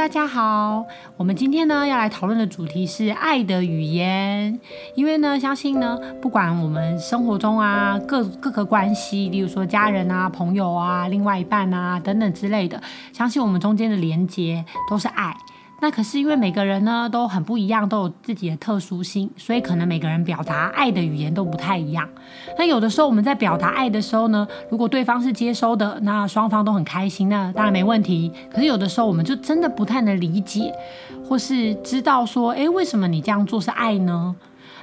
大家好。我们今天呢要来讨论的主题是爱的语言，因为呢，相信呢，不管我们生活中啊各各个关系，例如说家人啊、朋友啊、另外一半啊等等之类的，相信我们中间的连接都是爱。那可是因为每个人呢都很不一样，都有自己的特殊性，所以可能每个人表达爱的语言都不太一样。那有的时候我们在表达爱的时候呢，如果对方是接收的，那双方都很开心，那当然没问题。可是有的时候我们就真的不太能理解，或是知道说，诶，为什么你这样做是爱呢？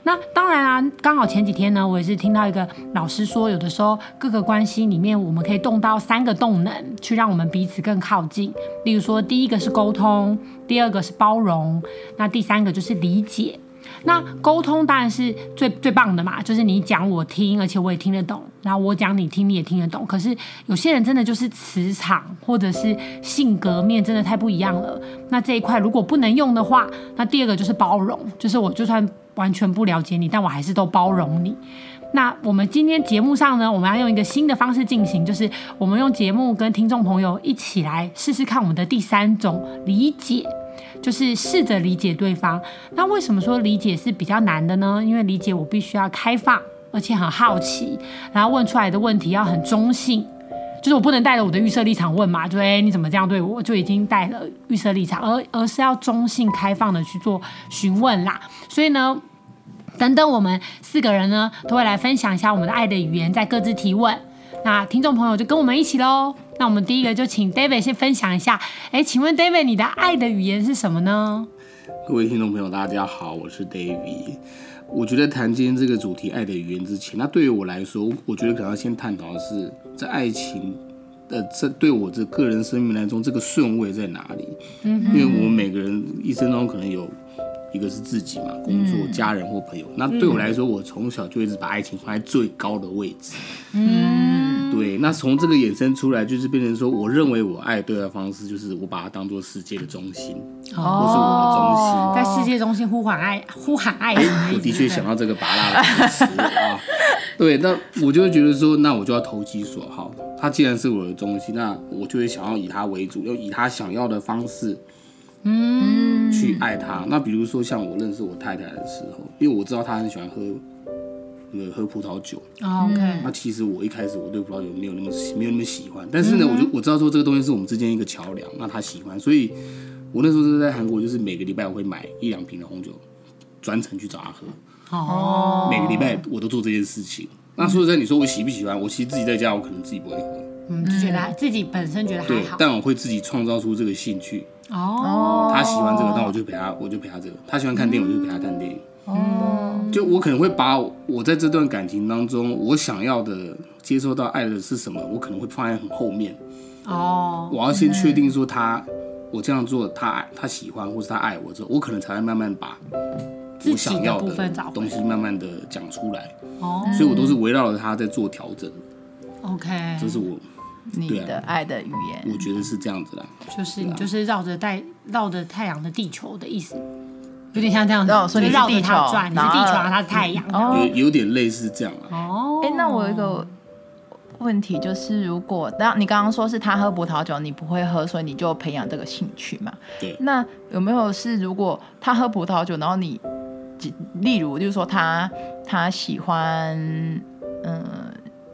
那当然啊，刚好前几天呢，我也是听到一个老师说，有的时候各个关系里面，我们可以动到三个动能，去让我们彼此更靠近。例如说，第一个是沟通，第二个是包容，那第三个就是理解。那沟通当然是最最棒的嘛，就是你讲我听，而且我也听得懂。然后我讲你听，你也听得懂。可是有些人真的就是磁场或者是性格面真的太不一样了。那这一块如果不能用的话，那第二个就是包容，就是我就算。完全不了解你，但我还是都包容你。那我们今天节目上呢，我们要用一个新的方式进行，就是我们用节目跟听众朋友一起来试试看我们的第三种理解，就是试着理解对方。那为什么说理解是比较难的呢？因为理解我必须要开放，而且很好奇，然后问出来的问题要很中性，就是我不能带着我的预设立场问嘛，就哎你怎么这样对我，就已经带了预设立场，而而是要中性开放的去做询问啦。所以呢。等等，我们四个人呢都会来分享一下我们的爱的语言，再各自提问。那听众朋友就跟我们一起喽。那我们第一个就请 David 先分享一下。哎，请问 David，你的爱的语言是什么呢？各位听众朋友，大家好，我是 David。我觉得谈今天这个主题“爱的语言”之前，那对于我来说，我觉得可能要先探讨的是，在爱情的这对我这个人生命来说，这个顺位在哪里？嗯，因为我们每个人一生中可能有。一个是自己嘛，工作、家人或朋友。嗯、那对我来说，我从小就一直把爱情放在最高的位置。嗯，对。那从这个衍生出来，就是变成说，我认为我爱对的方式，就是我把它当做世界的中心，哦，或是我的中心，在世界中心呼喊爱，呼喊爱。的我的确想到这个拔拉的词啊。对，那我就会觉得说，那我就要投其所好。他既然是我的东西，那我就会想要以他为主，要以他想要的方式。嗯，去爱他。那比如说像我认识我太太的时候，因为我知道她很喜欢喝那个喝葡萄酒。OK。那其实我一开始我对葡萄酒没有那么没有那么喜欢，但是呢，我就我知道说这个东西是我们之间一个桥梁。那他喜欢，所以我那时候是在韩国，就是每个礼拜我会买一两瓶的红酒，专程去找他喝。哦。每个礼拜我都做这件事情。那说实在，你说我喜不喜欢？我其实自己在家，我可能自己不会喝。嗯，就觉得自己本身觉得还好。对，但我会自己创造出这个兴趣。哦，他喜欢这个，那我就陪他，我就陪他这个。他喜欢看电影，我就陪他看电影。哦，就我可能会把我在这段感情当中，我想要的接受到爱的是什么，我可能会放在很后面。哦，我要先确定说他，我这样做他爱他喜欢，或是他爱我之后，我可能才会慢慢把我想要的东西慢慢的讲出来。哦，所以我都是围绕着他在做调整。OK，这是我。你的爱的语言，我觉得是这样子啦，就是你就是绕着带绕着太阳的地球的意思，有点像这样子，所以绕着它转，你是地球，它是太阳，有有点类似这样哦，哎，那我有一个问题就是，如果当你刚刚说是他喝葡萄酒，你不会喝，所以你就培养这个兴趣嘛？对。那有没有是如果他喝葡萄酒，然后你，例如就是说他他喜欢嗯。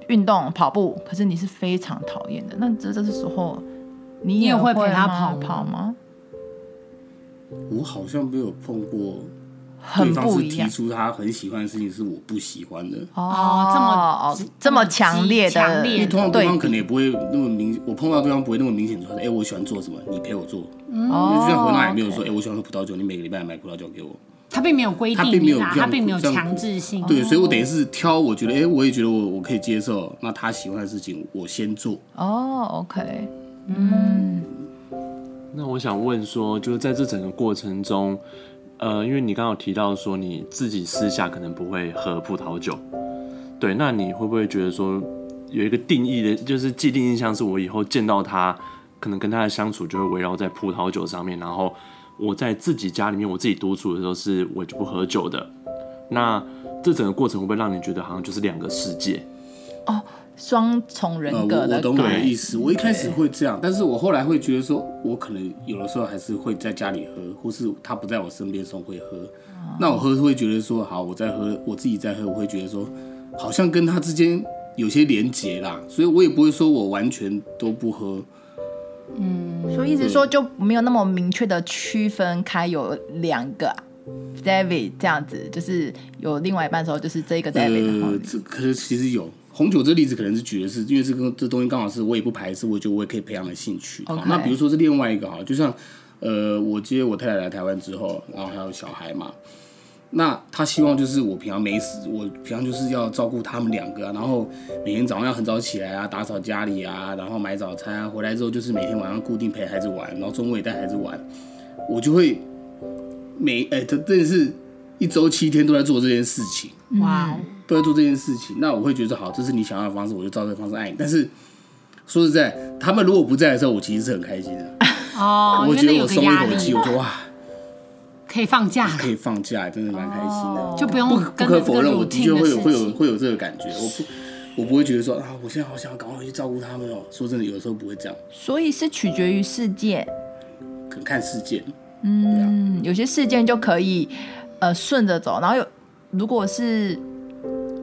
运动跑步，可是你是非常讨厌的。那这这时候，你也会陪他跑跑吗？我好像没有碰过，对方是提出他很喜欢的事情是我不喜欢的。哦，这么这么强烈的，因为通常对方可能也不会那么明，我碰到对方不会那么明显说，哎，我喜欢做什么，你陪我做。哦，就像何娜也没有说，哎，我喜欢喝葡萄酒，你每个礼拜买葡萄酒给我。他并没有规定，他并没有，他并没有强制性。对，所以我等于是挑，我觉得，哎，我也觉得我我可以接受。那他喜欢的事情，我先做。哦，OK，嗯。那我想问说，就是在这整个过程中，呃，因为你刚刚有提到说你自己私下可能不会喝葡萄酒，对，那你会不会觉得说，有一个定义的，就是既定印象是我以后见到他，可能跟他的相处就会围绕在葡萄酒上面，然后我在自己家里面我自己独处的时候是我就不喝酒的。那这整个过程会不会让你觉得好像就是两个世界？哦，双重人格的。呃、我，我懂你的意思。我一开始会这样，但是我后来会觉得说，我可能有的时候还是会在家里喝，或是他不在我身边的时候会喝。哦、那我喝会觉得说，好，我在喝，我自己在喝，我会觉得说，好像跟他之间有些连结啦，所以我也不会说我完全都不喝。嗯，所以意思说就没有那么明确的区分开有两个。David 这样子，就是有另外一半的时候，就是这一个 David 的。呃，这可是其实有红酒这个例子，可能是举的是，因为这个这东西刚好是我也不排斥，我觉得我也可以培养的兴趣。Okay. 那比如说是另外一个哈，就像呃，我接我太太来台湾之后，然后还有小孩嘛，那他希望就是我平常没事，我平常就是要照顾他们两个啊，然后每天早上要很早起来啊，打扫家里啊，然后买早餐啊，回来之后就是每天晚上固定陪孩子玩，然后中午也带孩子玩，我就会。每哎，他真的是一周七天都在做这件事情，哇都在做这件事情。那我会觉得好，这是你想要的方式，我就照这个方式爱你。但是说实在，他们如果不在的时候，我其实是很开心的。哦，我觉得我松一口气，我说哇，可以放假，可以放假，真的蛮开心的。Oh, 就不用不不可否认，我的确会有会有会有这个感觉。我不我不会觉得说啊，我现在好想要赶快去照顾他们哦。说真的，有时候不会这样。所以是取决于事件，可看事件。嗯，有些事件就可以，呃，顺着走。然后有，如果是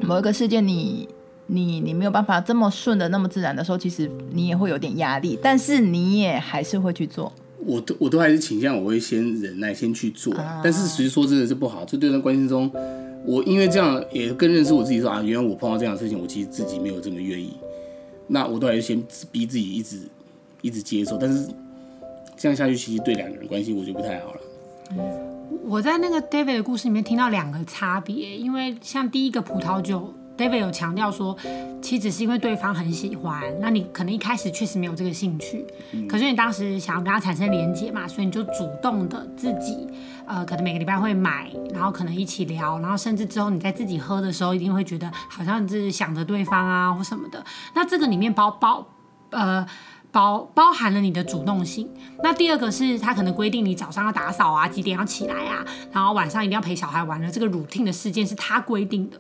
某一个事件你，你你你没有办法这么顺的那么自然的时候，其实你也会有点压力。但是你也还是会去做。我都我都还是倾向我会先忍耐，先去做。啊、但是其实说真的是不好。这对人关系中，我因为这样也更认识我自己说，说啊，原来我碰到这样的事情，我其实自己没有这么愿意。那我都还是先逼自己一直一直接受，但是。这样下去，其实对两个人关系我觉得不太好了。我在那个 David 的故事里面听到两个差别，因为像第一个葡萄酒，David 有强调说，其实是因为对方很喜欢，那你可能一开始确实没有这个兴趣，嗯、可是你当时想要跟他产生连接嘛，所以你就主动的自己，呃，可能每个礼拜会买，然后可能一起聊，然后甚至之后你在自己喝的时候，一定会觉得好像是想着对方啊或什么的。那这个里面包包，呃。包包含了你的主动性。那第二个是他可能规定你早上要打扫啊，几点要起来啊，然后晚上一定要陪小孩玩的这个 routine 的事件是他规定的，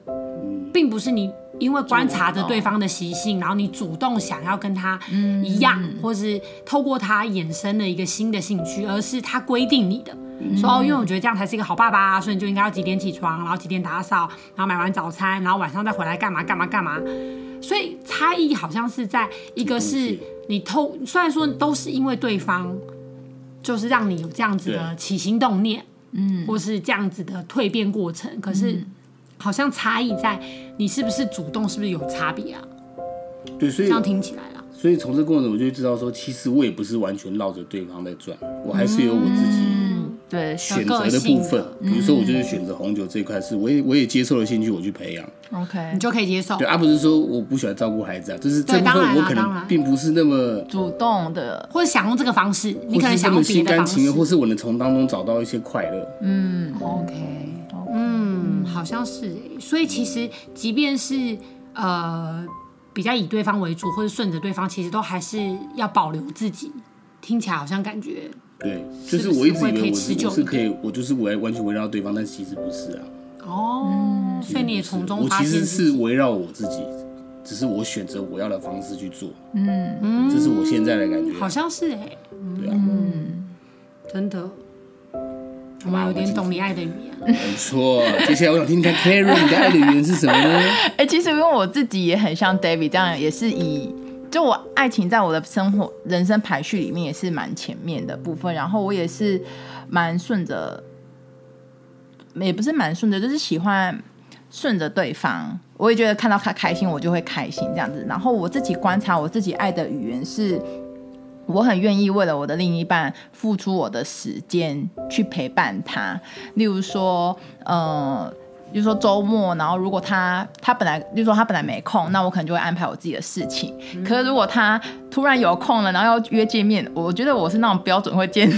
并不是你因为观察着对方的习性，然后你主动想要跟他一样，或是透过他衍生的一个新的兴趣，而是他规定你的，说哦，因为我觉得这样才是一个好爸爸，所以你就应该要几点起床，然后几点打扫，然后买完早餐，然后晚上再回来干嘛干嘛干嘛。所以差异好像是在一个是。你偷，虽然说都是因为对方，就是让你有这样子的起心动念，嗯，或是这样子的蜕变过程，可是好像差异在你是不是主动，是不是有差别啊？对，所以这样听起来了。所以从这过程，我就知道说，其实我也不是完全绕着对方在转，我还是有我自己。嗯对选择的部分，比如说我就是选择红酒这一块，是我也我也接受了兴趣，我去培养，OK，你就可以接受。对，而不是说我不喜欢照顾孩子啊，就是这部分我可能并不是那么主动的，或者想用这个方式，你可能想用别的方式，心甘情愿，或是我能从当中找到一些快乐。嗯，OK，嗯，好像是。所以其实即便是呃比较以对方为主，或者顺着对方，其实都还是要保留自己。听起来好像感觉。对，就是我一直以为我是我是可以，我就是围完全围绕对方，但其实不是啊。哦，所以你也从中发现，我其实是围绕我自己，只是我选择我要的方式去做。嗯嗯，这是我现在的感觉。好像是哎，对啊，嗯，真的，我们有点懂你爱的语言。没错，接下来我想听听 Karen 你的爱的语言是什么呢？哎，其实因为我自己也很像 David 这样，也是以。就我爱情在我的生活人生排序里面也是蛮前面的部分，然后我也是蛮顺着，也不是蛮顺着，就是喜欢顺着对方。我也觉得看到他开心，我就会开心这样子。然后我自己观察我自己爱的语言是，我很愿意为了我的另一半付出我的时间去陪伴他。例如说，呃。比如说周末，然后如果他他本来就是说他本来没空，那我可能就会安排我自己的事情。嗯、可是如果他突然有空了，然后要约见面，我觉得我是那种标准会见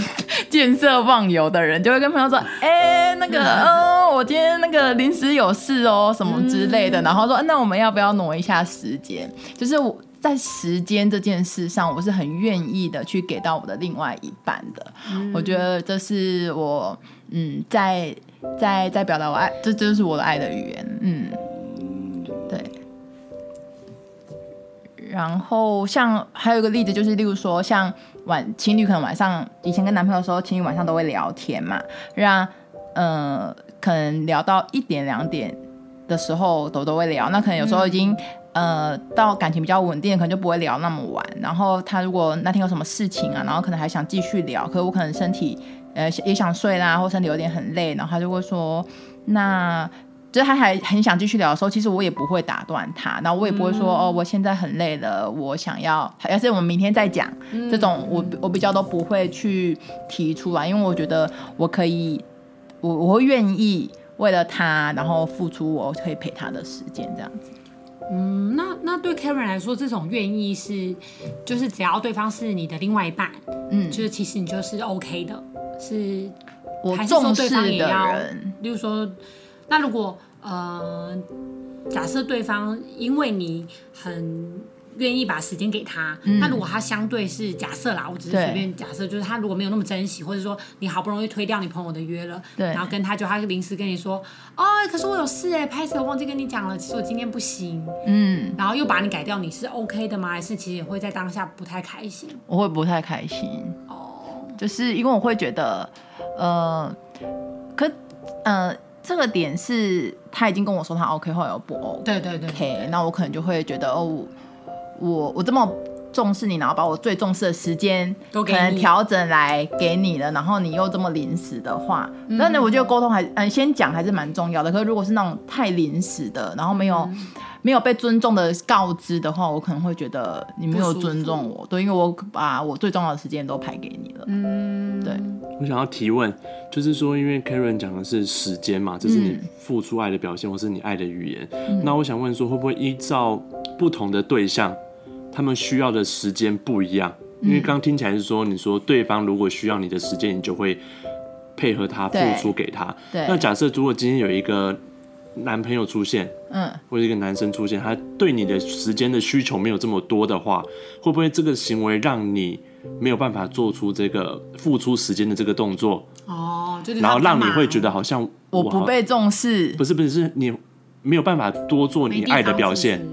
见色忘友的人，就会跟朋友说：“哎、欸，那个，嗯、呃，我今天那个临时有事哦，什么之类的。嗯”然后说：“那我们要不要挪一下时间？”就是我在时间这件事上，我是很愿意的去给到我的另外一半的。嗯、我觉得这是我嗯在。在在表达我爱，这这就是我的爱的语言，嗯，对。然后像还有一个例子，就是例如说，像晚情侣可能晚上以前跟男朋友的时候，情侣晚上都会聊天嘛，让呃可能聊到一点两点的时候都都会聊，那可能有时候已经、嗯、呃到感情比较稳定，可能就不会聊那么晚。然后他如果那天有什么事情啊，然后可能还想继续聊，可是我可能身体。呃，也想睡啦，或身体有点很累，然后他就会说，那就是他还很想继续聊的时候，其实我也不会打断他，然后我也不会说，嗯、哦，我现在很累了，我想要，还是我们明天再讲，嗯、这种我我比较都不会去提出来，因为我觉得我可以，我我会愿意为了他，然后付出我可以陪他的时间，这样子。嗯，那那对 Karen 来说，这种愿意是，就是只要对方是你的另外一半，嗯，就是其实你就是 OK 的。是，我重视的人。例如说，那如果呃，假设对方因为你很愿意把时间给他，嗯、那如果他相对是假设啦，我只是随便假设，就是他如果没有那么珍惜，或者说你好不容易推掉你朋友的约了，对，然后跟他就他临时跟你说，哦，可是我有事哎，拍摄我忘记跟你讲了，其实我今天不行，嗯，然后又把你改掉，你是 OK 的吗？还是其实也会在当下不太开心？我会不太开心。哦。就是因为我会觉得，呃，可，呃，这个点是他已经跟我说他 OK 或者不 OK，对对对，OK，那我可能就会觉得哦，我我这么重视你，然后把我最重视的时间都可能调整来给你了，然后你又这么临时的话，那那、嗯、我觉得沟通还嗯先讲还是蛮重要的。可是如果是那种太临时的，然后没有。嗯没有被尊重的告知的话，我可能会觉得你没有尊重我，对，因为我把我最重要的时间都排给你了。嗯，对。我想要提问，就是说，因为 Karen 讲的是时间嘛，这是你付出爱的表现，或是你爱的语言。嗯、那我想问说，会不会依照不同的对象，他们需要的时间不一样？因为刚刚听起来是说，你说对方如果需要你的时间，你就会配合他付出给他。对。对，那假设如果今天有一个。男朋友出现，嗯，或者一个男生出现，他对你的时间的需求没有这么多的话，会不会这个行为让你没有办法做出这个付出时间的这个动作？哦，然后让你会觉得好像我不被重视，不是不是，是你没有办法多做你爱的表现，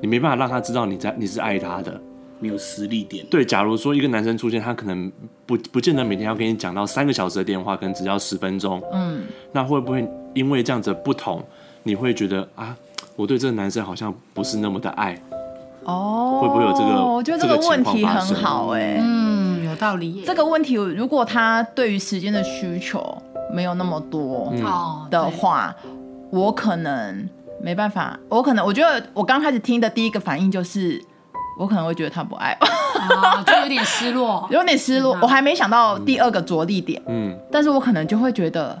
你没办法让他知道你在你是爱他的，没有实力点。对，假如说一个男生出现，他可能不不见得每天要跟你讲到三个小时的电话，可能只要十分钟，嗯，那会不会？因为这样子不同，你会觉得啊，我对这个男生好像不是那么的爱哦，会不会有这个？我觉得这个问题很好哎、欸，嗯，有道理。这个问题，如果他对于时间的需求没有那么多的话，嗯、我可能没办法。我可能我觉得我刚开始听的第一个反应就是，我可能会觉得他不爱我，哦、就有点失落，有点失落。嗯、我还没想到第二个着力点，嗯，但是我可能就会觉得。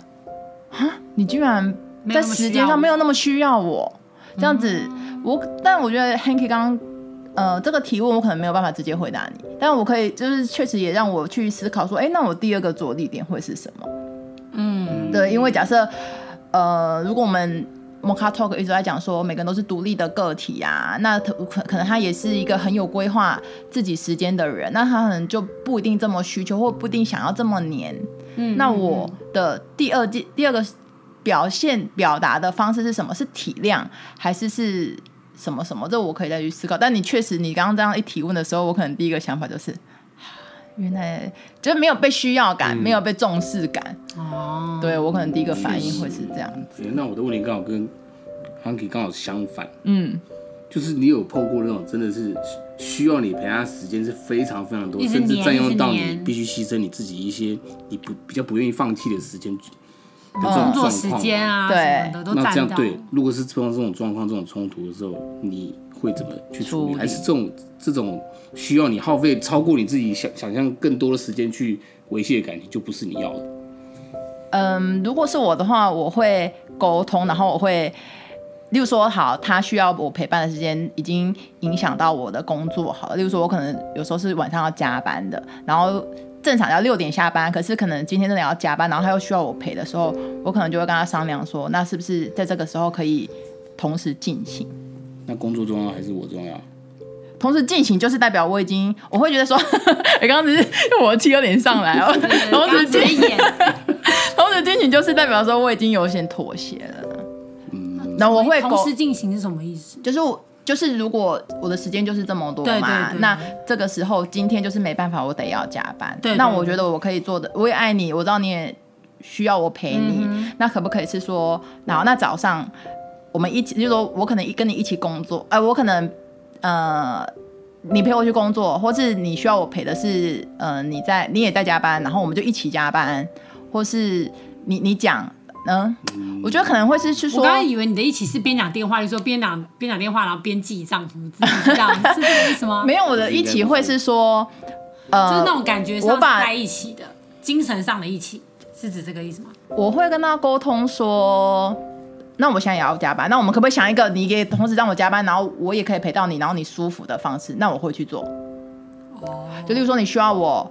啊！你居然在时间上没有那么需要我，这样子，我但我觉得 Hanky 刚刚呃这个提问我可能没有办法直接回答你，但我可以就是确实也让我去思考说，哎，那我第二个着力点会是什么？嗯，对，因为假设呃如果我们 Mocha Talk 一直在讲说每个人都是独立的个体啊，那可可能他也是一个很有规划自己时间的人，那他可能就不一定这么需求，或不一定想要这么黏。嗯，那我的第二季第二个表现表达的方式是什么？是体谅还是是什么什么？这我可以再去思考。但你确实，你刚刚这样一提问的时候，我可能第一个想法就是，原来就是没有被需要感，嗯、没有被重视感。哦，对我可能第一个反应会是这样子。那我的问题刚好跟 Hanky 刚好相反。嗯，就是你有碰过那种真的是。需要你陪他时间是非常非常多，甚至占用到你必须牺牲你自己一些你不比较不愿意放弃的时间的这种状况。时间啊，对，那这样对，如果是碰到这种状况、这种冲突的时候，你会怎么去处理？还是这种这种需要你耗费超过你自己想想象更多的时间去维系的感情，就不是你要的？嗯，如果是我的话，我会沟通，然后我会，例如说，好，他需要我陪伴的时间已经影响到我的工作，好了，例如说，我可能有时候是晚上要加班的，然后正常要六点下班，可是可能今天真的要加班，然后他又需要我陪的时候，我可能就会跟他商量说，那是不是在这个时候可以同时进行？那工作重要还是我重要？同时进行就是代表我已经，我会觉得说，你 刚刚只是我的气有点上来哦。同时进行，同时进行就是代表说我已经有些妥协了。嗯，那我会同时进行是什么意思？就是我就是如果我的时间就是这么多嘛，对对对，那这个时候今天就是没办法，我得要加班。对，对，对，那我觉得我可以做的，我也爱你，我知道你也需要我陪你。嗯、那可不可以是说，然后那早上我们一起，就是说我可能一跟你一起工作，哎、呃，我可能。呃，你陪我去工作，或是你需要我陪的是，呃，你在你也在加班，然后我们就一起加班，或是你你讲，嗯，嗯，我觉得可能会是去说，我刚刚以为你的一起是边讲电话，就说边讲边讲电话，然后边记账簿，这样是这个意思吗？没有，我的一起会是说，呃，就是那种感觉上在一起的，精神上的一起，是指这个意思吗？我会跟他沟通说。那我现在也要加班，那我们可不可以想一个，你可以同时让我加班，然后我也可以陪到你，然后你舒服的方式？那我会去做。哦，就例如说你需要我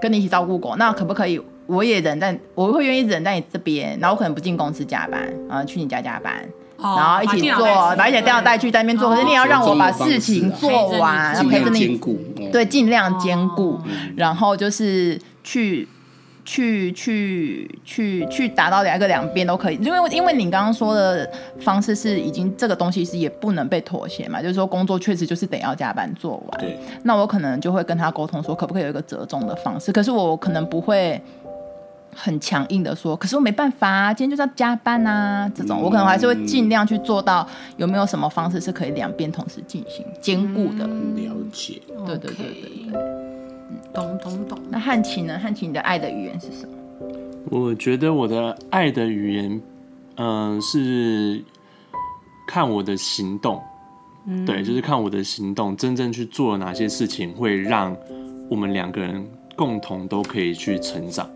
跟你一起照顾狗，那可不可以？我也忍在，我会愿意忍在你这边，然后我可能不进公司加班，啊，去你家加班，然后一起做，把一些电脑带去在那边做。可是你要让我把事情做完，然后陪着你，对，尽量兼顾，然后就是去。去去去去达到两个两边都可以，因为因为你刚刚说的方式是已经这个东西是也不能被妥协嘛，就是说工作确实就是得要加班做完。对。那我可能就会跟他沟通说，可不可以有一个折中的方式？可是我可能不会很强硬的说，可是我没办法啊，今天就是要加班啊，这种我可能还是会尽量去做到。有没有什么方式是可以两边同时进行兼顾的？了解。对对对对对。懂懂懂。那汉琴呢？汉琴，你的爱的语言是什么？我觉得我的爱的语言，嗯、呃，是看我的行动。嗯，对，就是看我的行动，真正去做了哪些事情，会让我们两个人共同都可以去成长。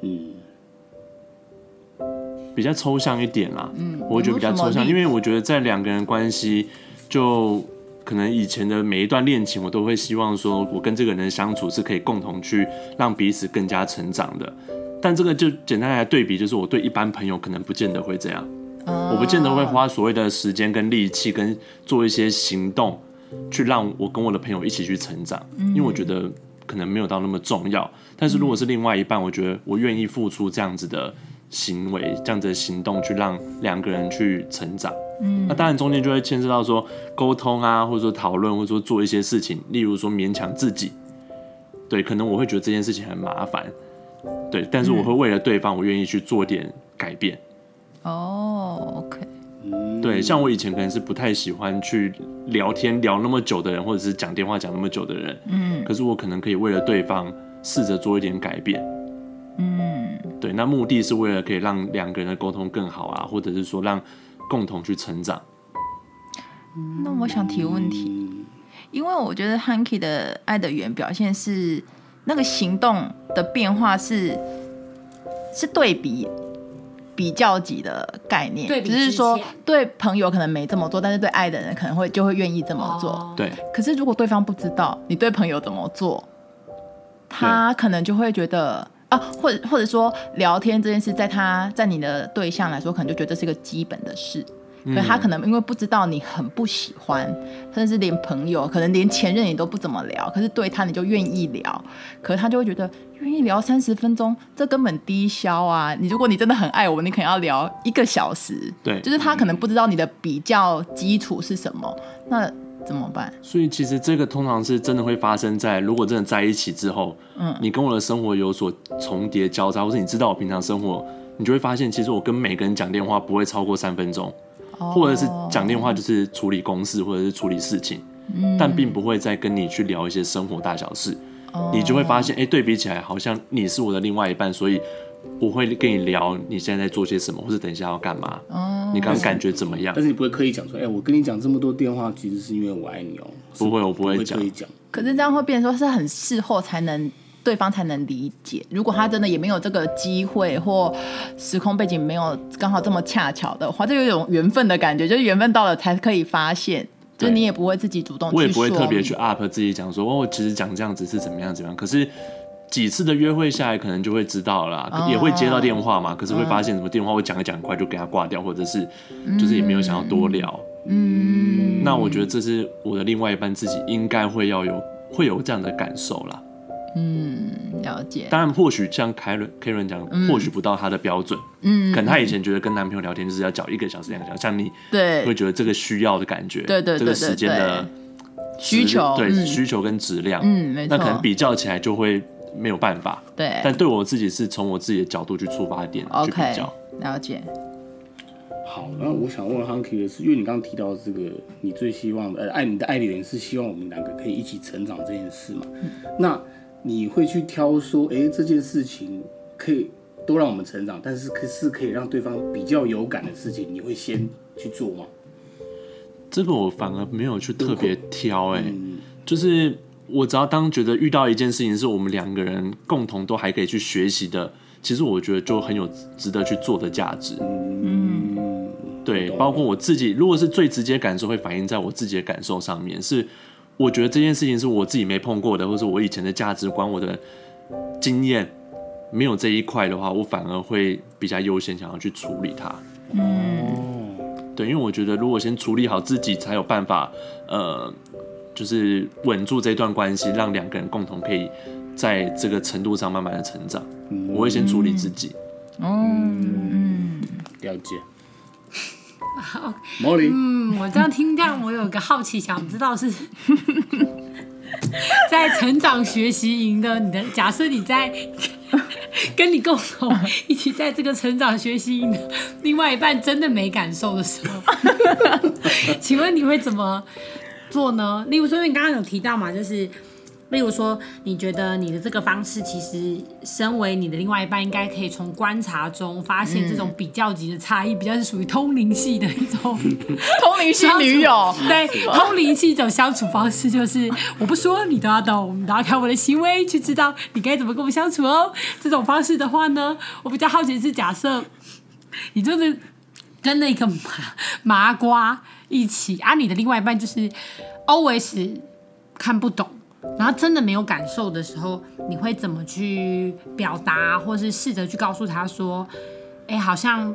嗯，比较抽象一点啦。嗯，我觉得比较抽象，因为我觉得在两个人关系就。可能以前的每一段恋情，我都会希望说，我跟这个人相处是可以共同去让彼此更加成长的。但这个就简单来对比，就是我对一般朋友可能不见得会这样，我不见得会花所谓的时间跟力气跟做一些行动，去让我跟我的朋友一起去成长，因为我觉得可能没有到那么重要。但是如果是另外一半，我觉得我愿意付出这样子的行为，这样子的行动，去让两个人去成长。嗯，那当然中间就会牵涉到说沟通啊，或者说讨论，或者说做一些事情，例如说勉强自己，对，可能我会觉得这件事情很麻烦，对，但是我会为了对方，我愿意去做点改变。哦，OK，对，像我以前可能是不太喜欢去聊天聊那么久的人，或者是讲电话讲那么久的人，嗯，可是我可能可以为了对方试着做一点改变，嗯，对，那目的是为了可以让两个人的沟通更好啊，或者是说让。共同去成长。那我想提问题，因为我觉得 Hanky 的爱的语言表现是那个行动的变化是是对比比较级的概念，只是说对朋友可能没这么做，但是对爱的人可能会就会愿意这么做。对。可是如果对方不知道你对朋友怎么做，他可能就会觉得。啊，或者或者说聊天这件事，在他在你的对象来说，可能就觉得这是一个基本的事。可他可能因为不知道你很不喜欢，甚至连朋友，可能连前任你都不怎么聊。可是对他你就愿意聊，可是他就会觉得愿意聊三十分钟，这根本低消啊！你如果你真的很爱我，你可能要聊一个小时。对，就是他可能不知道你的比较基础是什么。那。怎么办？所以其实这个通常是真的会发生在如果真的在一起之后，嗯，你跟我的生活有所重叠交叉，或是你知道我平常生活，你就会发现，其实我跟每个人讲电话不会超过三分钟，哦，或者是讲电话就是处理公事或者是处理事情，嗯，但并不会再跟你去聊一些生活大小事，哦，你就会发现，哎，对比起来好像你是我的另外一半，所以。我会跟你聊你现在在做些什么，或者等一下要干嘛。哦，你刚刚感觉怎么样？但是你不会刻意讲说，哎、欸，我跟你讲这么多电话，其实是因为我爱你哦。不会，我不会刻意讲。可是这样会变成说是很事后才能对方才能理解。如果他真的也没有这个机会或时空背景没有刚好这么恰巧的话，就有一种缘分的感觉，就是缘分到了才可以发现。就你也不会自己主动去说，我也不会特别去 up 自己讲说哦，其实讲这样子是怎么样怎么样。可是几次的约会下来，可能就会知道了，哦、也会接到电话嘛。可是会发现什么电话会讲一讲，很快就给他挂掉，或者是就是也没有想要多聊。嗯，那我觉得这是我的另外一半自己应该会要有会有这样的感受啦。嗯，了解。当然，或许像凯伦凯伦讲，或许不到他的标准。嗯，可能他以前觉得跟男朋友聊天就是要讲一个小时、两个小时，像你，对，会觉得这个需要的感觉，对对，这个时间的需求，对需求跟质量，嗯，没错。那可能比较起来就会没有办法。对，但对我自己是从我自己的角度去出发点去比较。了解。好，那我想问 Hunky 的是，因为你刚刚提到这个，你最希望的，呃，爱你的爱的人是希望我们两个可以一起成长这件事嘛？那。你会去挑说，哎，这件事情可以都让我们成长，但是可是可以让对方比较有感的事情，你会先去做吗？这个我反而没有去特别挑，哎，嗯、就是我只要当觉得遇到一件事情是我们两个人共同都还可以去学习的，其实我觉得就很有值得去做的价值。嗯，对，包括我自己，如果是最直接感受会反映在我自己的感受上面是。我觉得这件事情是我自己没碰过的，或者我以前的价值观、我的经验没有这一块的话，我反而会比较优先想要去处理它。嗯，对，因为我觉得如果先处理好自己，才有办法，呃，就是稳住这段关系，让两个人共同可以在这个程度上慢慢的成长。嗯，我会先处理自己。嗯，嗯，了解。好，嗯，我这样听这样，我有个好奇，想知道是 在成长学习营的你的假设，你在跟你共同一起在这个成长学习营的另外一半真的没感受的时候，请问你会怎么做呢？例如说，因为你刚刚有提到嘛，就是。例如说，你觉得你的这个方式，其实身为你的另外一半，应该可以从观察中发现这种比较级的差异，比较是属于通灵系的一种 通灵系女友。对，通灵系一种相处方式，就是我不说你都要懂，你都要看我的行为去知道你该怎么跟我相处哦。这种方式的话呢，我比较好奇的是，假设你就是跟那个麻麻瓜一起啊，你的另外一半就是 always 看不懂。然后真的没有感受的时候，你会怎么去表达，或是试着去告诉他说：“哎，好像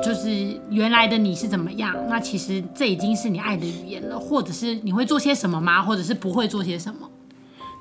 就是原来的你是怎么样？那其实这已经是你爱的语言了，或者是你会做些什么吗？或者是不会做些什么？”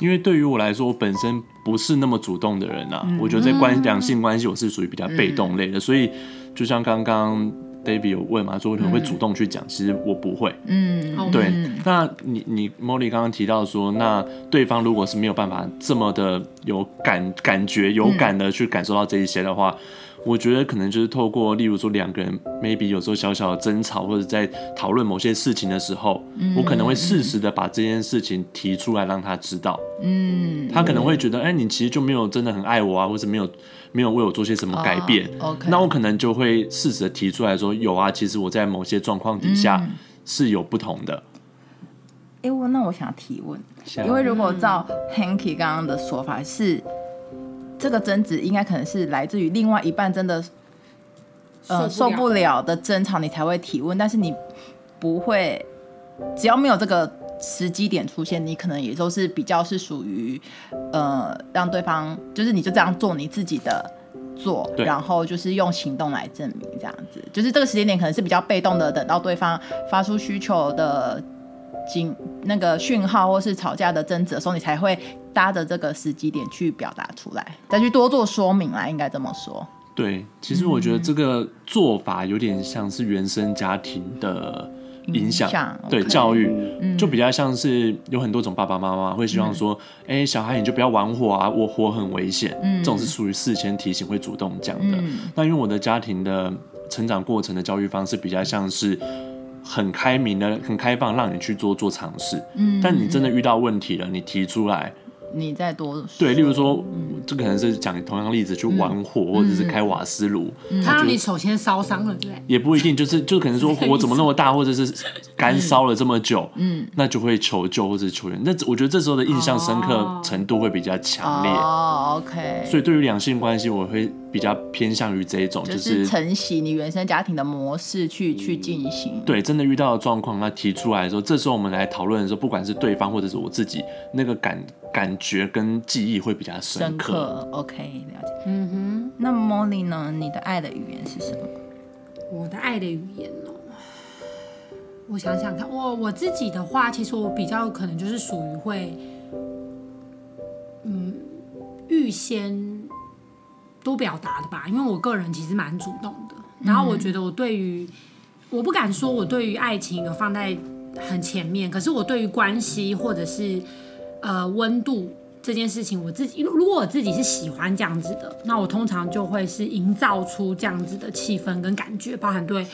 因为对于我来说，我本身不是那么主动的人啊。嗯、我觉得在关两性关系，我是属于比较被动类的，嗯、所以就像刚刚。David 有问嘛？说可能会主动去讲，嗯、其实我不会。嗯，对。嗯、那你你 Molly 刚刚提到说，那对方如果是没有办法这么的有感感觉、有感的去感受到这一些的话，嗯、我觉得可能就是透过，例如说两个人 maybe 有时候小小的争吵，或者在讨论某些事情的时候，嗯、我可能会适时的把这件事情提出来让他知道。嗯，他可能会觉得，哎、欸，你其实就没有真的很爱我啊，或者没有。没有为我做些什么改变，oh, okay. 那我可能就会适时的提出来说，有啊，其实我在某些状况底下是有不同的。哎、嗯，我、欸、那我想提问，因为如果照 Hanky 刚刚的说法是，这个争执应该可能是来自于另外一半真的，呃，受不了的争吵，你才会提问，但是你不会，只要没有这个。时机点出现，你可能也都是比较是属于，呃，让对方就是你就这样做你自己的做，然后就是用行动来证明这样子，就是这个时间点可能是比较被动的，等到对方发出需求的警那个讯号或是吵架的争执的时候，你才会搭着这个时机点去表达出来，再去多做说明啦，应该这么说。对，其实我觉得这个做法有点像是原生家庭的。影响对教育，嗯、就比较像是有很多种爸爸妈妈会希望说，哎、小孩你就不要玩火啊，我火很危险。嗯，这种是属于事先提醒会主动讲的。嗯、那因为我的家庭的成长过程的教育方式比较像是很开明的、很开放，让你去做做尝试。嗯，但你真的遇到问题了，你提出来，你再多对，例如说，这个可能是讲同样例子去玩火，或者是开瓦斯炉，他让你首先烧伤了，对，也不一定，就是就可能说火怎么那么大，或者是干烧了这么久，嗯，那就会求救或者求援。那我觉得这时候的印象深刻程度会比较强烈。哦，OK。所以对于两性关系，我会比较偏向于这一种，就是承袭你原生家庭的模式去去进行。对，真的遇到的状况，那提出来的时候，这时候我们来讨论的时候，不管是对方或者是我自己，那个感感觉跟记忆会比较深刻。深刻 OK，了解。嗯哼，那 Molly 呢？你的爱的语言是什么？我的爱的语言哦，我想想看，我我自己的话，其实我比较可能就是属于会，嗯，预先多表达的吧，因为我个人其实蛮主动的。然后我觉得我对于，我不敢说我对于爱情有放在很前面，可是我对于关系或者是呃温度。这件事情，我自己如果我自己是喜欢这样子的，那我通常就会是营造出这样子的气氛跟感觉，包含对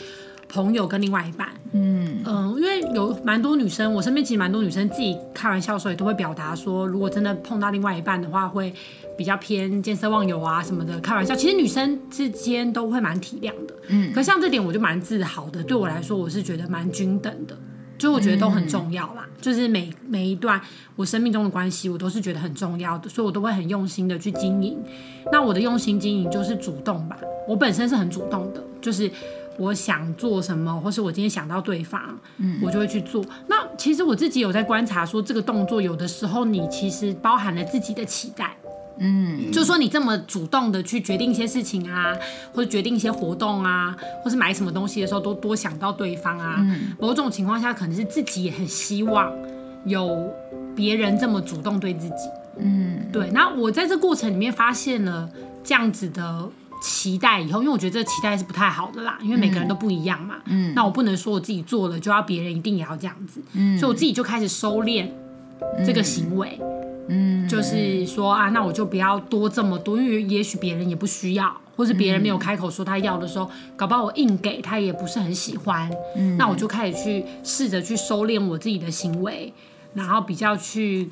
朋友跟另外一半，嗯嗯，因为有蛮多女生，我身边其实蛮多女生自己开玩笑的时候也都会表达说，如果真的碰到另外一半的话，会比较偏见色忘友啊什么的，开玩笑。其实女生之间都会蛮体谅的，嗯，可像这点我就蛮自豪的，对我来说，我是觉得蛮均等的。所以我觉得都很重要啦，嗯、就是每每一段我生命中的关系，我都是觉得很重要的，所以我都会很用心的去经营。那我的用心经营就是主动吧，我本身是很主动的，就是我想做什么，或是我今天想到对方，嗯，我就会去做。那其实我自己有在观察说，这个动作有的时候你其实包含了自己的期待。嗯，就说你这么主动的去决定一些事情啊，或者决定一些活动啊，或是买什么东西的时候，都多想到对方啊。嗯，某种情况下，可能是自己也很希望有别人这么主动对自己。嗯，对。那我在这过程里面发现了这样子的期待以后，因为我觉得这个期待是不太好的啦，因为每个人都不一样嘛。嗯，那我不能说我自己做了就要别人一定也要这样子。嗯，所以我自己就开始收敛这个行为。嗯，就是说啊，那我就不要多这么多，因为也许别人也不需要，或是别人没有开口说他要的时候，搞不好我硬给他也不是很喜欢。嗯，那我就开始去试着去收敛我自己的行为，然后比较去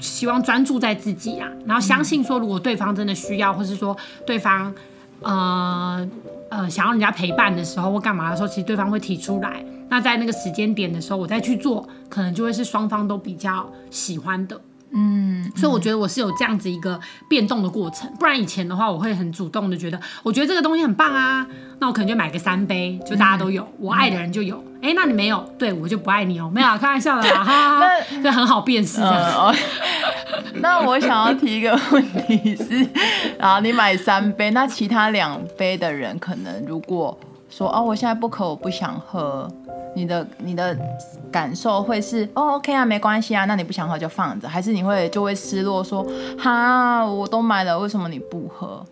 希望专注在自己啊，然后相信说，如果对方真的需要，或是说对方呃呃想要人家陪伴的时候或干嘛的时候，其实对方会提出来。那在那个时间点的时候，我再去做，可能就会是双方都比较喜欢的。嗯，所以我觉得我是有这样子一个变动的过程，不然以前的话，我会很主动的觉得，我觉得这个东西很棒啊，那我可能就买个三杯，就大家都有，我爱的人就有，哎、欸，那你没有，对我就不爱你哦，没有，开玩笑的啦，哈哈，那就很好辨识这样。呃、那我想要提一个问题是，然后你买三杯，那其他两杯的人可能如果说哦，我现在不渴，我不想喝。你的你的感受会是哦，OK 啊，没关系啊，那你不想喝就放着，还是你会就会失落说，哈，我都买了，为什么你不喝？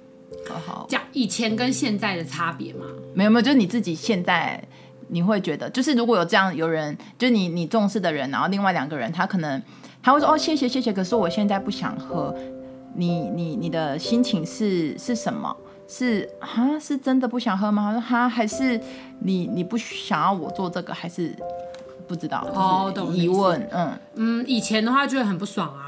好好讲以前跟现在的差别吗？没有没有，就是你自己现在你会觉得，就是如果有这样有人，就是你你重视的人，然后另外两个人他可能他会说哦，谢谢谢谢，可是我现在不想喝，你你你的心情是是什么？是哈，是真的不想喝吗？他说哈，还是你你不想要我做这个，还是不知道？哦，懂疑问，嗯嗯，以前的话就会很不爽啊，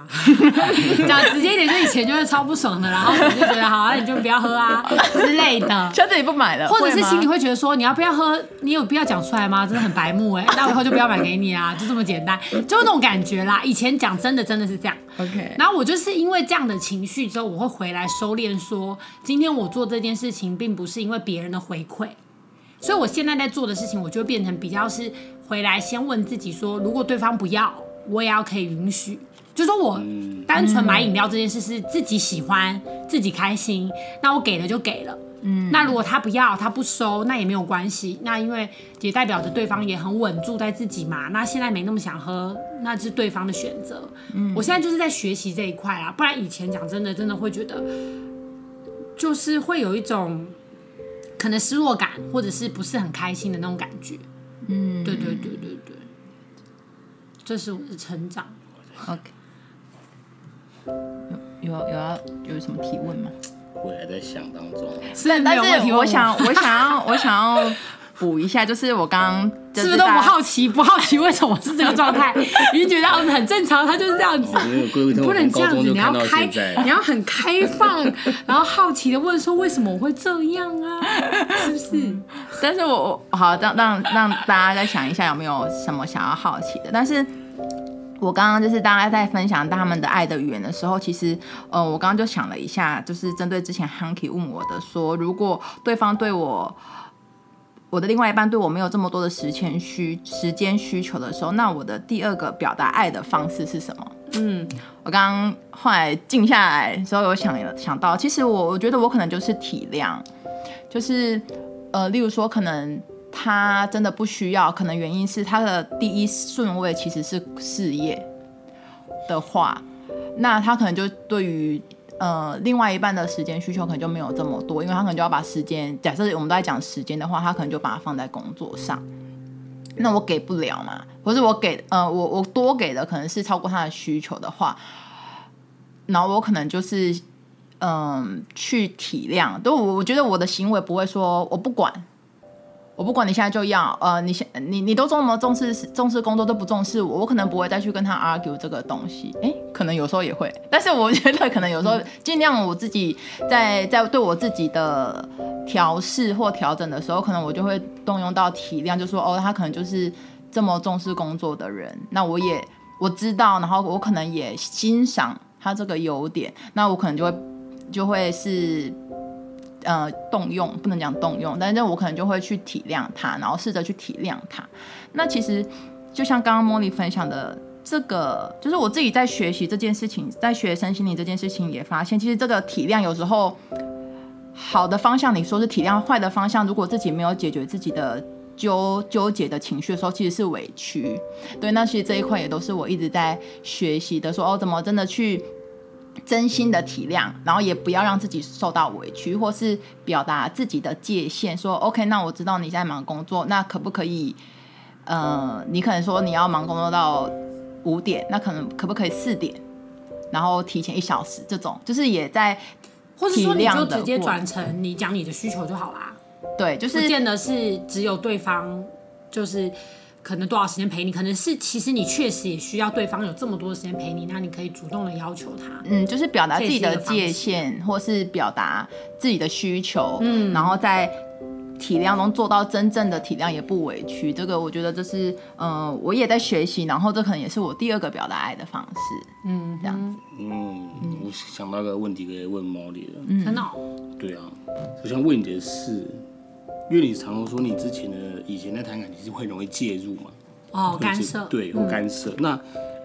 讲直接一点，就以前就是超不爽的，然后我就觉得好啊，你就不要喝啊之类的，下次也不买了，或者是心里会觉得说你要不要喝，你有必要讲出来吗？真的很白目哎，那我以后就不要买给你啊，就这么简单，就那种感觉啦。以前讲真的真的是这样。OK，然后我就是因为这样的情绪之后，我会回来收敛，说今天我做这件事情，并不是因为别人的回馈，所以我现在在做的事情，我就变成比较是回来先问自己说，如果对方不要，我也要可以允许，就说我单纯买饮料这件事是自己喜欢、自己开心，那我给了就给了。嗯，那如果他不要，他不收，那也没有关系。那因为也代表着对方也很稳住在自己嘛。那现在没那么想喝，那是对方的选择。嗯，我现在就是在学习这一块啊。不然以前讲真的，真的会觉得，就是会有一种可能失落感，或者是不是很开心的那种感觉。嗯，对对对对对，这是我的成长。OK，有有有要有什么提问吗？我还在想当中，是，但是我想，我想要，我想要补一下，就是我刚刚 是不是都不好奇？不好奇为什么是这个状态？你觉得很正常，他就是这样子。不能这样子，你要开，你要很开放，然后好奇的问说为什么我会这样啊？是不是？但是我好让让让大家再想一下有没有什么想要好奇的，但是。我刚刚就是大家在分享他们的爱的语言的时候，其实，呃，我刚刚就想了一下，就是针对之前 Hanky 问我的说，如果对方对我，我的另外一半对我没有这么多的时间需时间需求的时候，那我的第二个表达爱的方式是什么？嗯，我刚刚后来静下来的时候有想想到，其实我我觉得我可能就是体谅，就是呃，例如说可能。他真的不需要，可能原因是他的第一顺位其实是事业的话，那他可能就对于呃另外一半的时间需求可能就没有这么多，因为他可能就要把时间，假设我们都在讲时间的话，他可能就把它放在工作上，那我给不了嘛，或是我给呃我我多给的可能是超过他的需求的话，然后我可能就是嗯、去体谅，都我我觉得我的行为不会说我不管。我不管你现在就要，呃，你现你你都这么重视重视工作都不重视我，我可能不会再去跟他 argue 这个东西。哎，可能有时候也会，但是我觉得可能有时候尽量我自己在在对我自己的调试或调整的时候，可能我就会动用到体谅，就说哦，他可能就是这么重视工作的人，那我也我知道，然后我可能也欣赏他这个优点，那我可能就会就会是。呃，动用不能讲动用，但是我可能就会去体谅他，然后试着去体谅他。那其实就像刚刚茉莉分享的，这个就是我自己在学习这件事情，在学身心灵这件事情也发现，其实这个体谅有时候好的方向，你说是体谅；坏的方向，如果自己没有解决自己的纠纠结的情绪的时候，其实是委屈。对，那其实这一块也都是我一直在学习的，说哦，怎么真的去。真心的体谅，然后也不要让自己受到委屈，或是表达自己的界限，说 OK，那我知道你现在忙工作，那可不可以？呃，你可能说你要忙工作到五点，那可能可不可以四点，然后提前一小时？这种就是也在或者说你就直接转成你讲你的需求就好啦。对，就是不见得是只有对方就是。可能多少时间陪你？可能是其实你确实也需要对方有这么多的时间陪你，那你可以主动的要求他。嗯，就是表达自己的界限，或是表达自己的需求。嗯，然后在体谅中做到真正的体谅，也不委屈。这个我觉得这是，嗯、呃，我也在学习。然后这可能也是我第二个表达爱的方式。嗯，这样子。嗯，我想到个问题可以问毛利了。嗯，真的。对啊，我想问你的是。因为你常常说你之前的以前在谈感情是会容易介入嘛？哦，干涉，对，或干涉。嗯、那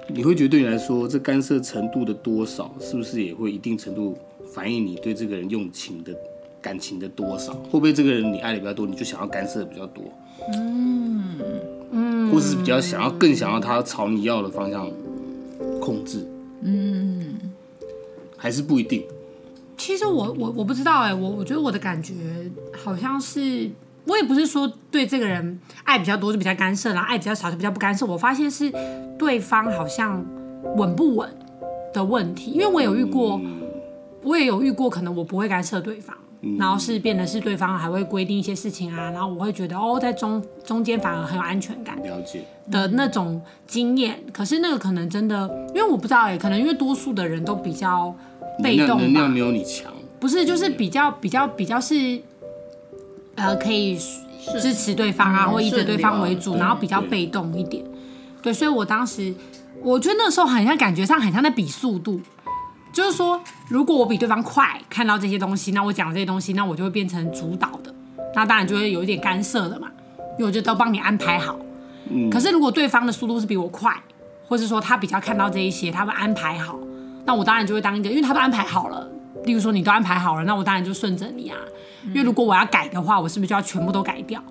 你会觉得对你来说，这干涉程度的多少，是不是也会一定程度反映你对这个人用情的感情的多少？会不会这个人你爱的比较多，你就想要干涉的比较多？嗯嗯，或是比较想要更想要他朝你要的方向控制？嗯，还是不一定。其实我我我不知道哎、欸，我我觉得我的感觉好像是，我也不是说对这个人爱比较多就比较干涉，然后爱比较少就比较不干涉。我发现是对方好像稳不稳的问题，因为我有遇过，我也有遇过，可能我不会干涉对方，然后是变得是对方还会规定一些事情啊，然后我会觉得哦，在中中间反而很有安全感，了解的那种经验。可是那个可能真的，因为我不知道哎、欸，可能因为多数的人都比较。被动能量没有你强，不是，就是比较比较比较是，呃，可以支持对方啊，或以对方为主，然后比较被动一点。对，所以我当时我觉得那时候好像感觉上很像在比速度，就是说，如果我比对方快看到这些东西，那我讲这些东西，那我就会变成主导的，那当然就会有一点干涉的嘛，因为我就都帮你安排好。嗯。可是如果对方的速度是比我快，或是说他比较看到这一些，他会安排好。那我当然就会当一个，因为他都安排好了。例如说你都安排好了，那我当然就顺着你啊。因为如果我要改的话，我是不是就要全部都改掉？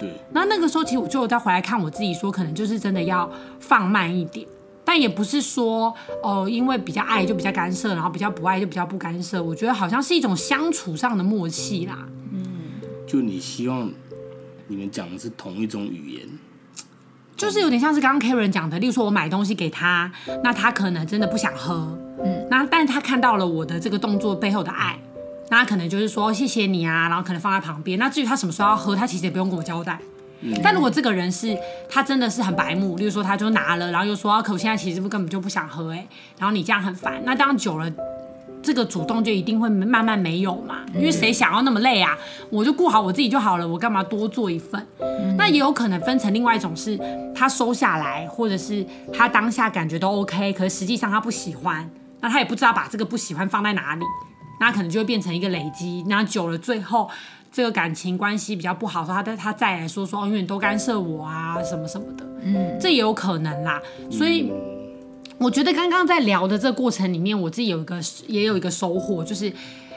对。那那个时候其实我就再回来看我自己，说可能就是真的要放慢一点，但也不是说哦、呃，因为比较爱就比较干涉，然后比较不爱就比较不干涉。我觉得好像是一种相处上的默契啦。嗯。就你希望你们讲的是同一种语言。就是有点像是刚刚 Karen 讲的，例如说我买东西给他，那他可能真的不想喝，嗯，那但是他看到了我的这个动作背后的爱，那他可能就是说谢谢你啊，然后可能放在旁边。那至于他什么时候要喝，他其实也不用跟我交代，嗯、但如果这个人是他真的是很白目，例如说他就拿了，然后又说，可我现在其实根本就不想喝，哎，然后你这样很烦，那这样久了。这个主动就一定会慢慢没有嘛，因为谁想要那么累啊？我就顾好我自己就好了，我干嘛多做一份？那也有可能分成另外一种是，他收下来，或者是他当下感觉都 OK，可是实际上他不喜欢，那他也不知道把这个不喜欢放在哪里，那可能就会变成一个累积，那久了最后这个感情关系比较不好，说他再他再来说说哦，永远都干涉我啊什么什么的，嗯，这也有可能啦，所以。我觉得刚刚在聊的这个过程里面，我自己有一个也有一个收获，就是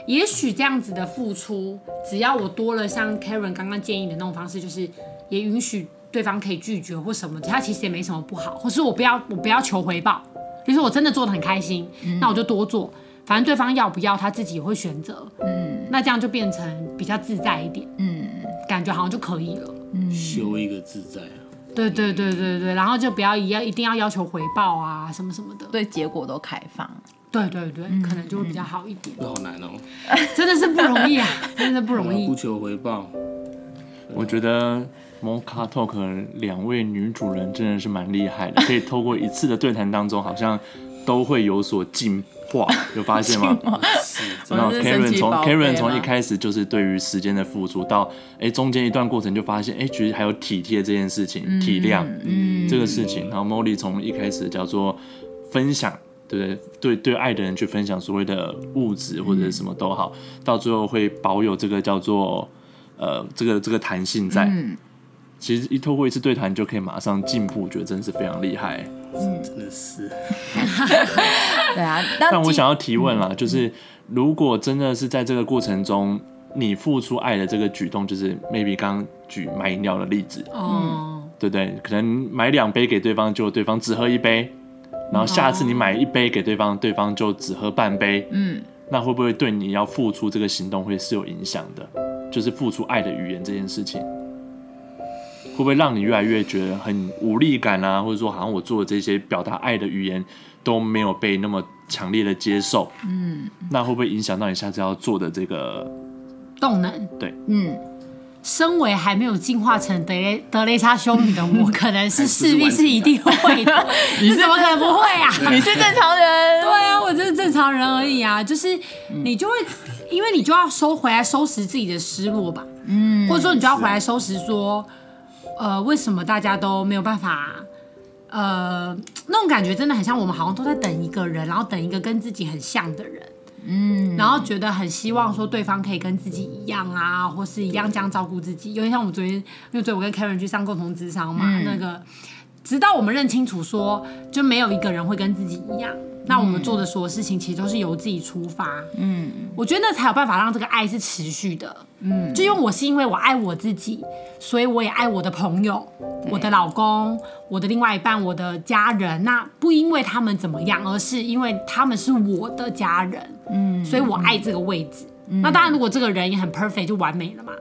也许这样子的付出，只要我多了像 Karen 刚刚建议的那种方式，就是也允许对方可以拒绝或什么，他其实也没什么不好，或是我不要我不要求回报，比如说我真的做得很开心，嗯、那我就多做，反正对方要不要他自己也会选择，嗯，那这样就变成比较自在一点，嗯，感觉好像就可以了，嗯，修一个自在。对对对对对，然后就不要一要一定要要求回报啊什么什么的，对结果都开放。对对对，可能就会比较好一点。好难哦，真的是不容易啊，真的不容易。不求回报。我觉得 Mocha Talk 两位女主人真的是蛮厉害的，可以透过一次的对谈当中，好像都会有所进步。哇，有发现吗？然后 Karen 从 Karen 从一开始就是对于时间的付出，到哎、欸、中间一段过程就发现哎，其、欸、实还有体贴这件事情，嗯、体谅嗯这个事情。然后 Molly 从一开始叫做分享，对不对？对对，爱的人去分享所谓的物质或者什么都好，嗯、到最后会保有这个叫做呃这个这个弹性在。嗯、其实一透过一次对谈就可以马上进步，觉得真的是非常厉害。嗯，真的是。对啊，但我想要提问啦，就是如果真的是在这个过程中，你付出爱的这个举动，就是 maybe 刚刚举买饮料的例子，嗯，对不对？可能买两杯给对方，就对方只喝一杯，然后下次你买一杯给对方，对方就只喝半杯，嗯，那会不会对你要付出这个行动会是有影响的？就是付出爱的语言这件事情。会不会让你越来越觉得很无力感啊？或者说，好像我做的这些表达爱的语言都没有被那么强烈的接受？嗯，那会不会影响到你下次要做的这个动能？对，嗯，身为还没有进化成德雷德雷莎修女的我，可能是 势必是一定会的。你怎么可能不会啊？你是正常人。对啊，我就是正常人而已啊。就是你就会，因为你就要收回来收拾自己的失落吧。嗯，或者说你就要回来收拾说。呃，为什么大家都没有办法？呃，那种感觉真的很像我们好像都在等一个人，然后等一个跟自己很像的人，嗯，然后觉得很希望说对方可以跟自己一样啊，或是一样这样照顾自己。有点像我们昨天，因为昨天我跟 Karen 去上共同智商嘛，嗯、那个直到我们认清楚说，就没有一个人会跟自己一样。那我们做的所有事情，其实都是由自己出发。嗯，我觉得那才有办法让这个爱是持续的。嗯，就因为我是因为我爱我自己，所以我也爱我的朋友、我的老公、我的另外一半、我的家人。那不因为他们怎么样，而是因为他们是我的家人。嗯，所以我爱这个位置。嗯、那当然，如果这个人也很 perfect，就完美了嘛。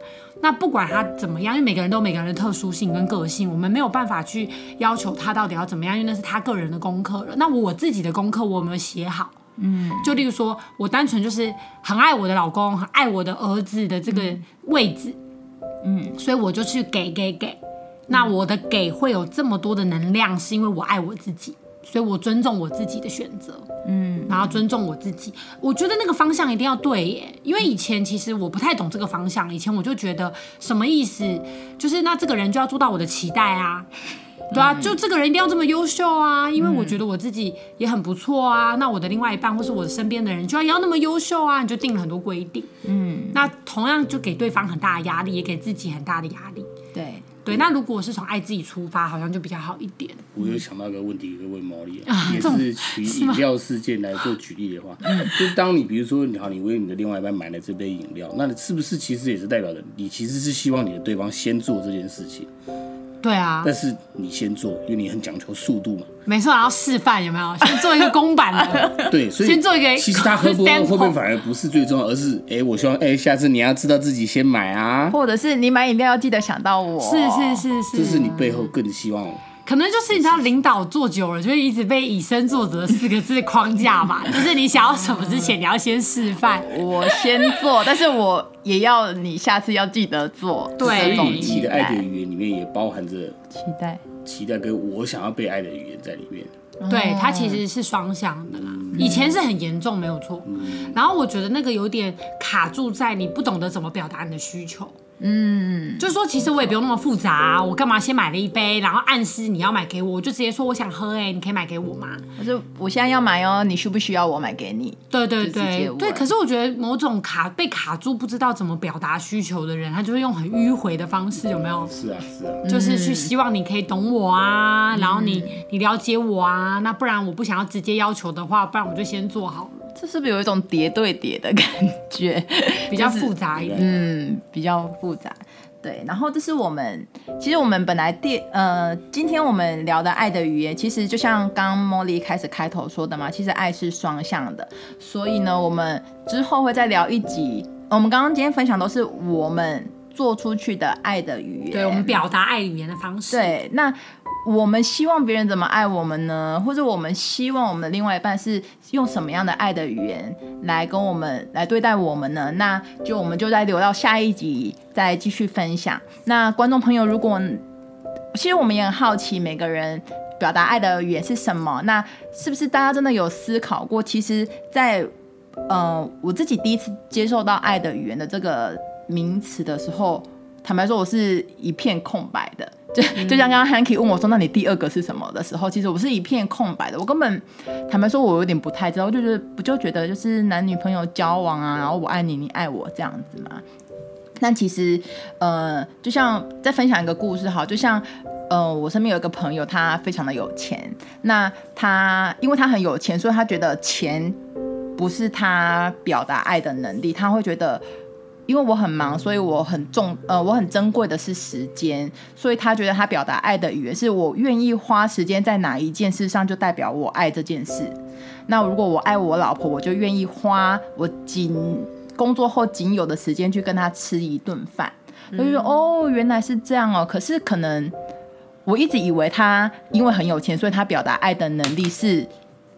那不管他怎么样，因为每个人都有每个人的特殊性跟个性，我们没有办法去要求他到底要怎么样，因为那是他个人的功课了。那我自己的功课我有没有写好？嗯，就例如说，我单纯就是很爱我的老公，很爱我的儿子的这个位置，嗯，所以我就去给给给。那我的给会有这么多的能量，是因为我爱我自己。所以我尊重我自己的选择，嗯，然后尊重我自己。我觉得那个方向一定要对耶，因为以前其实我不太懂这个方向。以前我就觉得什么意思，就是那这个人就要做到我的期待啊，对啊，就这个人一定要这么优秀啊，因为我觉得我自己也很不错啊。那我的另外一半或是我的身边的人就要要那么优秀啊，你就定了很多规定，嗯，那同样就给对方很大的压力，也给自己很大的压力，对。对，那如果是从爱自己出发，好像就比较好一点。我有想到一个问题，可以问毛利啊，也是取饮料事件来做举例的话，就是当你比如说你好，你为你的另外一半买了这杯饮料，那你是不是其实也是代表着你其实是希望你的对方先做这件事情？对啊，但是你先做，因为你很讲求速度嘛。没错，然后示范有没有？先做一个公版的。对，所以先做一个。其实他喝不喝会不会反而不是最重要，而是哎，我希望哎，下次你要知道自己先买啊，或者是你买饮料要记得想到我。是是是是，这是你背后更希望可能就是你知道，领导做久了，就会一直被以身作则四个字框架嘛。就是你想要什么之前，你要先示范。我先做，但是我也要你下次要记得做。对，你的爱的语言里面也包含着期待，期待跟我想要被爱的语言在里面。对，它其实是双向的啦。以前是很严重，没有错。然后我觉得那个有点卡住在你不懂得怎么表达你的需求。嗯，就是说，其实我也不用那么复杂啊，我干嘛先买了一杯，然后暗示你要买给我，我就直接说我想喝，哎，你可以买给我吗？我说我现在要买哦，你需不需要我买给你？对对对对，可是我觉得某种卡被卡住，不知道怎么表达需求的人，他就会用很迂回的方式，有没有？是啊是啊，就是去希望你可以懂我啊，然后你你了解我啊，那不然我不想要直接要求的话，不然我就先做好了。这是不是有一种叠对叠的感觉？比较复杂一点，嗯，比较复杂。对，然后这是我们，其实我们本来第呃，今天我们聊的爱的语言，其实就像刚刚茉莉开始开头说的嘛，其实爱是双向的，所以呢，我们之后会再聊一集。我们刚刚今天分享都是我们做出去的爱的语言，对，我们表达爱语言的方式。对，那。我们希望别人怎么爱我们呢？或者我们希望我们的另外一半是用什么样的爱的语言来跟我们来对待我们呢？那就我们就再留到下一集再继续分享。那观众朋友，如果其实我们也很好奇每个人表达爱的语言是什么？那是不是大家真的有思考过？其实在，在呃我自己第一次接受到爱的语言的这个名词的时候，坦白说，我是一片空白的。就就像刚刚 Hanky 问我说：“那你第二个是什么？”的时候，其实我是一片空白的。我根本坦白说，我有点不太知道。我就觉得不就觉得就是男女朋友交往啊，然后我爱你，你爱我这样子嘛。但其实，呃，就像再分享一个故事哈，就像呃，我身边有一个朋友，他非常的有钱。那他因为他很有钱，所以他觉得钱不是他表达爱的能力，他会觉得。因为我很忙，所以我很重，呃，我很珍贵的是时间，所以他觉得他表达爱的语言是我愿意花时间在哪一件事上，就代表我爱这件事。那如果我爱我老婆，我就愿意花我仅工作后仅有的时间去跟她吃一顿饭。我就说哦，原来是这样哦。可是可能我一直以为他因为很有钱，所以他表达爱的能力是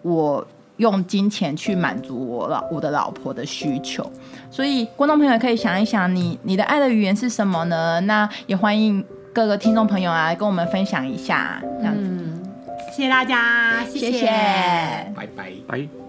我。用金钱去满足我老我的老婆的需求，所以观众朋友可以想一想你，你你的爱的语言是什么呢？那也欢迎各个听众朋友啊，跟我们分享一下，这样子。嗯，谢谢大家，谢谢，谢谢拜拜，拜。